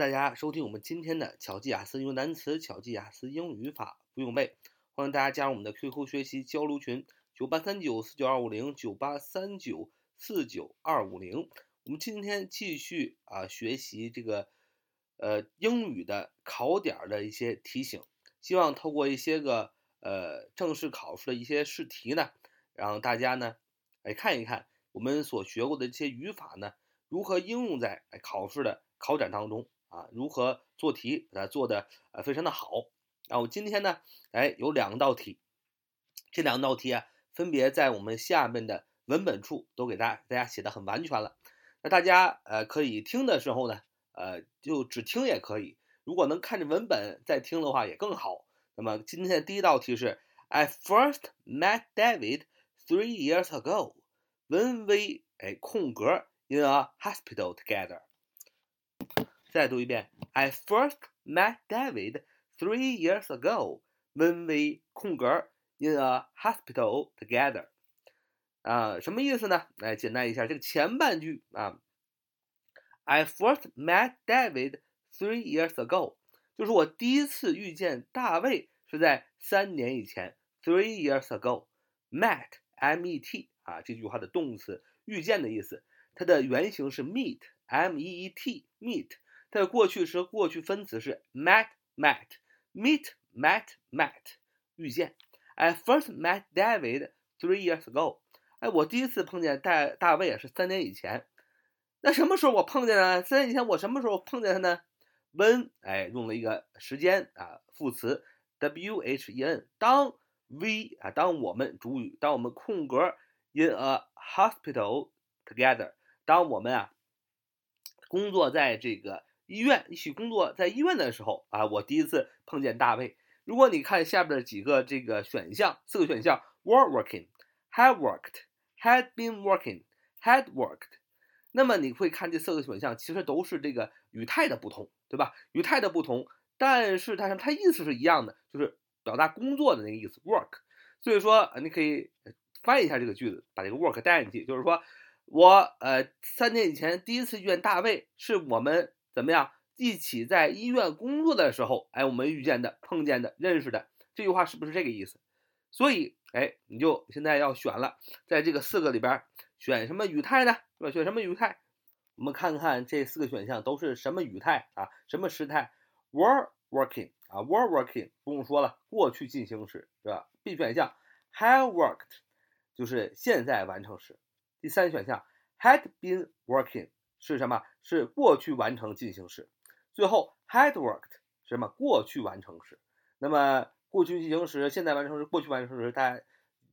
大家收听我们今天的巧记雅思英语单词、巧记雅思英语语法不用背，欢迎大家加入我们的 QQ 学习交流群：九八三九四九二五零九八三九四九二五零。我们今天继续啊学习这个呃英语的考点的一些提醒，希望透过一些个呃正式考试的一些试题呢，让大家呢来看一看我们所学过的这些语法呢如何应用在考试的考点当中。啊，如何做题？把它做的呃非常的好。然后今天呢，哎，有两道题，这两道题啊，分别在我们下面的文本处都给大家大家写的很完全了。那大家呃可以听的时候呢，呃就只听也可以。如果能看着文本再听的话也更好。那么今天的第一道题是：I first met David three years ago when we 哎空格 in a hospital together。再读一遍，I first met David three years ago when we 空格 in a hospital together。啊，什么意思呢？来简单一下，这个前半句啊，I first met David three years ago，就是我第一次遇见大卫是在三年以前，three years ago，met，m-e-t 啊，这句话的动词遇见的意思，它的原型是 meet，m-e-e-t，meet。 它的过去时过去分词是 met met meet met met 遇见。I first met David three years ago。哎，我第一次碰见大大卫啊是三年以前。那什么时候我碰见呢？三年以前我什么时候碰见他呢？When 哎用了一个时间啊副词 when 当 we 啊当我们主语当我们空格 in a hospital together 当我们啊工作在这个。医院一起工作，在医院的时候啊，我第一次碰见大卫。如果你看下边的几个这个选项，四个选项：were working、had worked、had been working、had worked，那么你会看这四个选项其实都是这个语态的不同，对吧？语态的不同，但是它它意思是一样的，就是表达工作的那个意思，work。所以说你可以翻译一下这个句子，把这个 work 带进去，就是说我呃三年以前第一次遇见大卫，是我们。怎么样？一起在医院工作的时候，哎，我们遇见的、碰见的、认识的，这句话是不是这个意思？所以，哎，你就现在要选了，在这个四个里边选什么语态呢？是吧？选什么语态？我们看看这四个选项都是什么语态啊？什么时态？were working 啊，were working 不用说了，过去进行时，是吧？B 选项，have worked 就是现在完成时。第三选项 had been working。是什么？是过去完成进行时。最后，had worked 是什么？过去完成时。那么，过去进行时、现在完成时、过去完成时，大家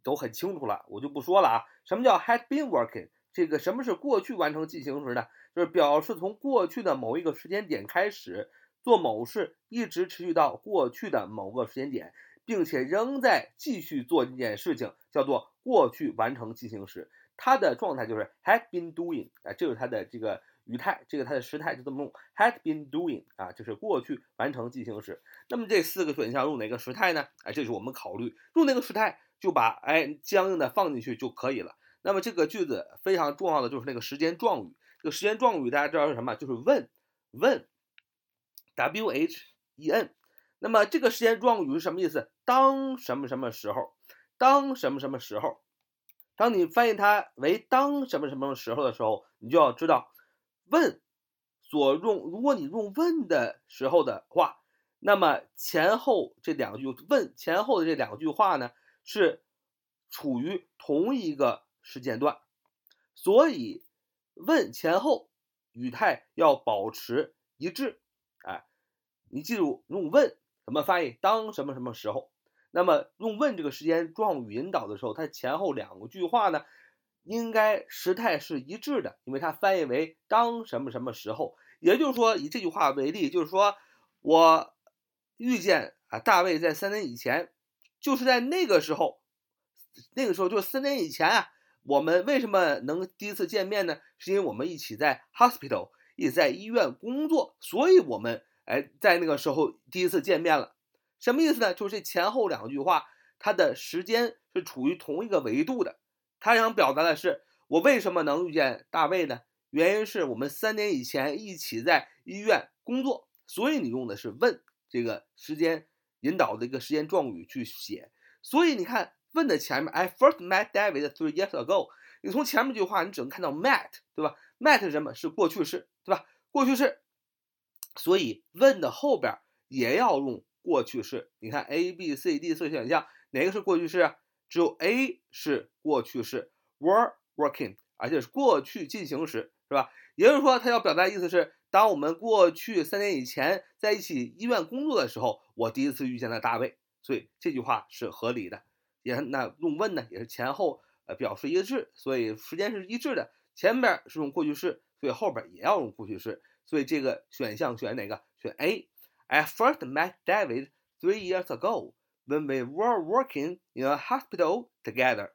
都很清楚了，我就不说了啊。什么叫 had been working？这个什么是过去完成进行时呢？就是表示从过去的某一个时间点开始做某事，一直持续到过去的某个时间点，并且仍在继续做这件事情，叫做过去完成进行时。它的状态就是 had been doing，啊，这是它的这个语态，这个它的时态就这么用，had been doing，啊，就是过去完成进行时。那么这四个选项用哪个时态呢？哎，这是我们考虑用哪个时态，就把哎相应的放进去就可以了。那么这个句子非常重要的就是那个时间状语，这个时间状语大家知道是什么？就是 when，when，w h e n。那么这个时间状语是什么意思？当什么什么时候？当什么什么时候？当你翻译它为当什么什么时候的时候，你就要知道，问所用，如果你用问的时候的话，那么前后这两句问前后的这两句话呢，是处于同一个时间段，所以问前后语态要保持一致。哎，你记住用问怎么翻译？当什么什么时候？那么用问这个时间状语引导的时候，它前后两个句话呢，应该时态是一致的，因为它翻译为当什么什么时候，也就是说以这句话为例，就是说我遇见啊大卫在三年以前，就是在那个时候，那个时候就是三年以前啊，我们为什么能第一次见面呢？是因为我们一起在 hospital，一起在医院工作，所以我们哎在那个时候第一次见面了。什么意思呢？就是这前后两句话，它的时间是处于同一个维度的。他想表达的是，我为什么能遇见大卫呢？原因是我们三年以前一起在医院工作，所以你用的是问这个时间引导的一个时间状语去写。所以你看问的前面，I first met David three years ago。你从前面这句话，你只能看到 met，对吧？met 是什么？是过去式，对吧？过去式。所以问的后边也要用过去式。你看 A、B、C、D 四个选项，哪个是过去式啊？只有 A 是过去式，were working，而且是过去进行时，是吧？也就是说，它要表达的意思是，当我们过去三年以前在一起医院工作的时候，我第一次遇见了大卫。所以这句话是合理的。也那用问呢，也是前后呃表示一致，所以时间是一致的。前边是用过去式，所以后边也要用过去式。所以这个选项选哪个？选 A。I first met David three years ago when we were working in a hospital together。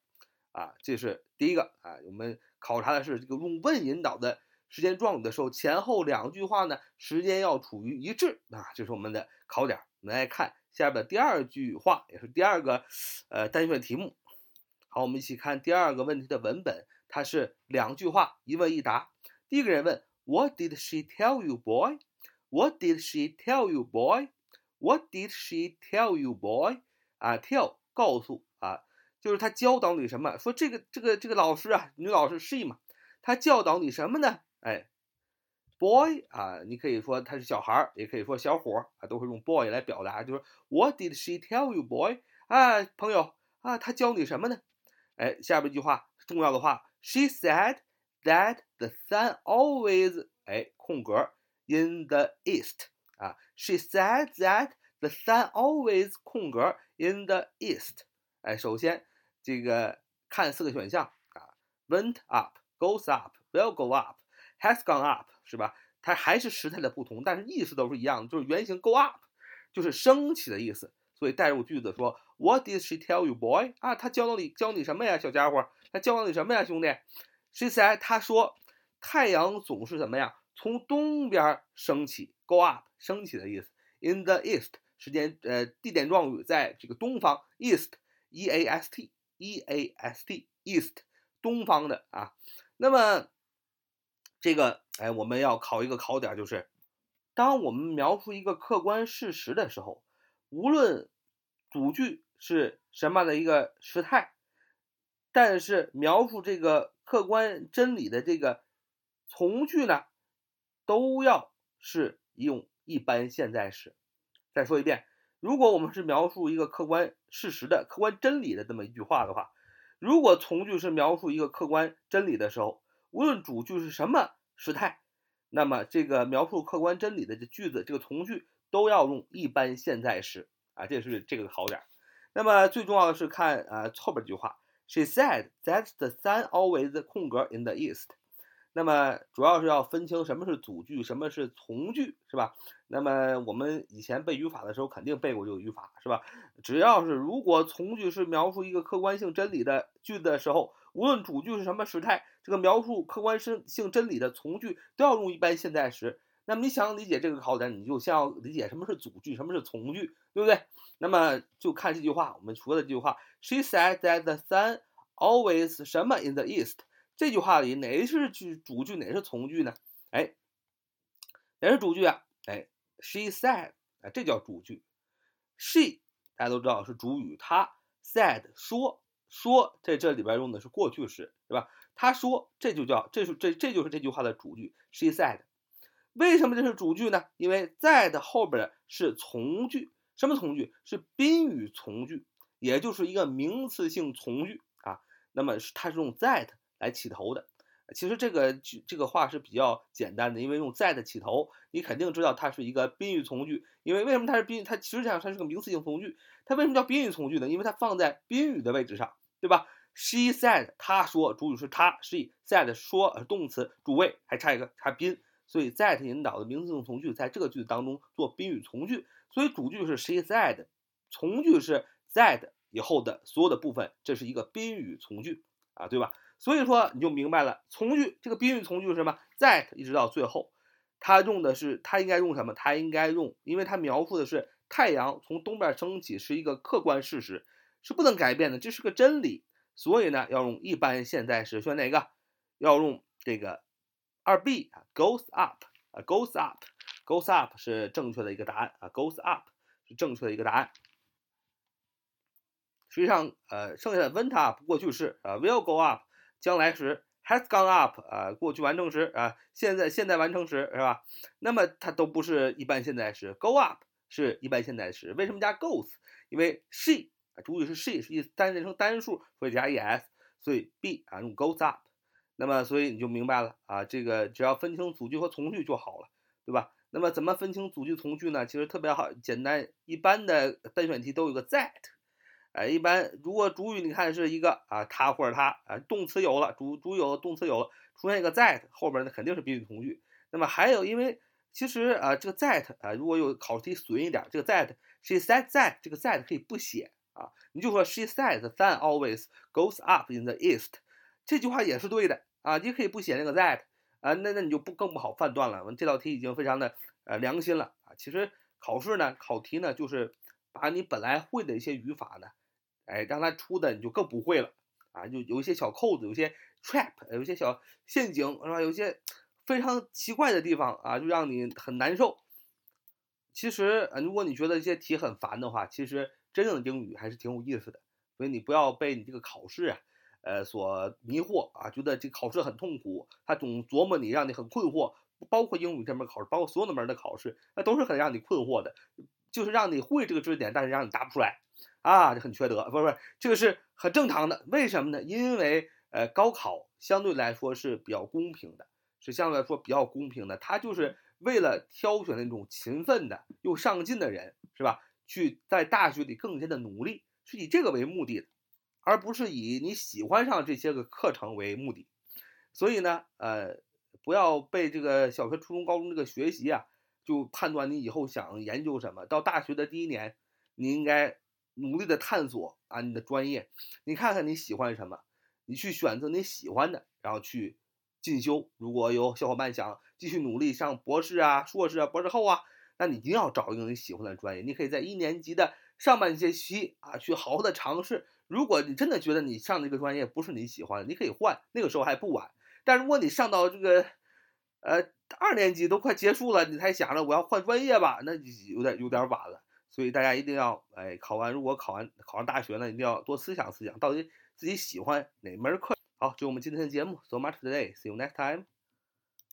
啊，这是第一个啊。我们考察的是这个用问引导的时间状语的时候，前后两句话呢，时间要处于一致啊。这是我们的考点。我们来看下边的第二句话，也是第二个呃单选题目。好，我们一起看第二个问题的文本，它是两句话，一问一答。第一个人问。What did she tell you, boy? What did she tell you, boy? What did she tell you, boy? 啊，tell 告诉啊，就是他教导你什么？说这个这个这个老师啊，女老师 she 嘛，她教导你什么呢？哎，boy 啊，你可以说他是小孩儿，也可以说小伙儿啊，都会用 boy 来表达。就是 What did she tell you, boy? 啊，朋友啊，他教你什么呢？哎，下边一句话重要的话，She said. that the sun always 哎空格 in the east 啊，she said that the sun always 空格 in the east 哎，首先这个看四个选项啊，went up goes up will go up has gone up 是吧？它还是时态的不同，但是意思都是一样的，就是原型 go up 就是升起的意思。所以带入句子说，What did she tell you, boy？啊，她教导你教你什么呀，小家伙？她教了你什么呀，兄弟？She said，她说，太阳总是怎么样？从东边升起，go up，升起的意思。In the east，时间呃地点状语在这个东方，east，e a s t，e a s t，east，东方的啊。那么这个哎，我们要考一个考点，就是当我们描述一个客观事实的时候，无论主句是什么样的一个时态，但是描述这个。客观真理的这个从句呢，都要是用一般现在时。再说一遍，如果我们是描述一个客观事实的、客观真理的这么一句话的话，如果从句是描述一个客观真理的时候，无论主句是什么时态，那么这个描述客观真理的这句子，这个从句都要用一般现在时啊，这是这个好点。那么最重要的是看啊后边这句话。She said that the sun always 空格 in the east。那么主要是要分清什么是主句，什么是从句，是吧？那么我们以前背语法的时候肯定背过这个语法，是吧？只要是如果从句是描述一个客观性真理的句子的时候，无论主句是什么时态，这个描述客观性真理的从句都要用一般现在时。那么你想理解这个考点，你就先要理解什么是主句，什么是从句，对不对？那么就看这句话，我们说的这句话，She said that the sun always 什么 in the east。这句话里哪是句主句，哪是从句呢？哎，哪是主句啊？哎，She said，哎，这叫主句。She 大家都知道是主语，她 said 说说，在这里边用的是过去式，对吧？她说，这就叫这是这这就是这句话的主句。She said。为什么这是主句呢？因为在的后边是从句，什么从句？是宾语从句，也就是一个名词性从句啊。那么它是用 that 来起头的。其实这个这个话是比较简单的，因为用 that 起头，你肯定知道它是一个宾语从句。因为为什么它是宾？它其实上它是个名词性从句。它为什么叫宾语从句呢？因为它放在宾语的位置上，对吧？She said，她说，主语是她；She said，说，动词主谓还差一个差宾。所以 that 引导的名词性从句在这个句子当中做宾语从句，所以主句是 she said，从句是 that 以后的所有的部分，这是一个宾语从句啊，对吧？所以说你就明白了，从句这个宾语从句是什么？that 一直到最后，它用的是它应该用什么？它应该用，因为它描述的是太阳从东边升起是一个客观事实，是不能改变的，这是个真理。所以呢，要用一般现在时，选哪个？要用这个。二 B 啊，goes up 啊，goes up，goes up 是正确的一个答案啊，goes up 是正确的一个答案。实际上，呃，剩下的 went up 过去式啊，will go up 将来时，has gone up 啊，过去完成时啊，现在现在完成时是吧？那么它都不是一般现在时，go up 是一般现在时。为什么加 goes？因为 she 啊，主语是 she，是单人称单数，所以加 es，所以 B 啊用 goes up。那么所以你就明白了啊，这个只要分清主句和从句就好了，对吧？那么怎么分清主句从句呢？其实特别好，简单，一般的单选题都有个 that。哎，一般如果主语你看是一个啊，他或者他啊，动词有了，主主有动词有了，出现一个 that 后边呢肯定是宾语从句。那么还有，因为其实啊，这个 that 啊，如果有考试题损一点，这个 that she said that 这个 that 可以不写啊，你就说 she says sun always goes up in the east，这句话也是对的啊，你可以不写那个 that 啊，那那你就不更不好判断了。这道题已经非常的呃良心了啊，其实考试呢考题呢就是把你本来会的一些语法呢。哎，让他出的你就更不会了啊！就有一些小扣子，有些 trap，有些小陷阱，是吧？有些非常奇怪的地方啊，就让你很难受。其实啊，如果你觉得这些题很烦的话，其实真正的英语还是挺有意思的。所以你不要被你这个考试啊，呃，所迷惑啊，觉得这考试很痛苦，他总琢磨你，让你很困惑。包括英语这门考试，包括所有的门的考试，那都是很让你困惑的，就是让你会这个知识点，但是让你答不出来。啊，这很缺德，不是不是，这个是很正常的。为什么呢？因为呃，高考相对来说是比较公平的，是相对来说比较公平的。它就是为了挑选那种勤奋的又上进的人，是吧？去在大学里更加的努力，是以这个为目的的，而不是以你喜欢上这些个课程为目的。所以呢，呃，不要被这个小学、初中、高中这个学习啊，就判断你以后想研究什么。到大学的第一年，你应该。努力的探索啊，你的专业，你看看你喜欢什么，你去选择你喜欢的，然后去进修。如果有小伙伴想继续努力上博士啊、硕士啊、博士后啊，那你一定要找一个你喜欢的专业。你可以在一年级的上半学期啊，去好好的尝试。如果你真的觉得你上这个专业不是你喜欢的，你可以换，那个时候还不晚。但如果你上到这个，呃，二年级都快结束了，你才想着我要换专业吧，那有点有点晚了。所以大家一定要哎，考完如果考完考上大学呢，一定要多思想思想，到底自己喜欢哪门课。好，就我们今天的节目，so much today，see you next time。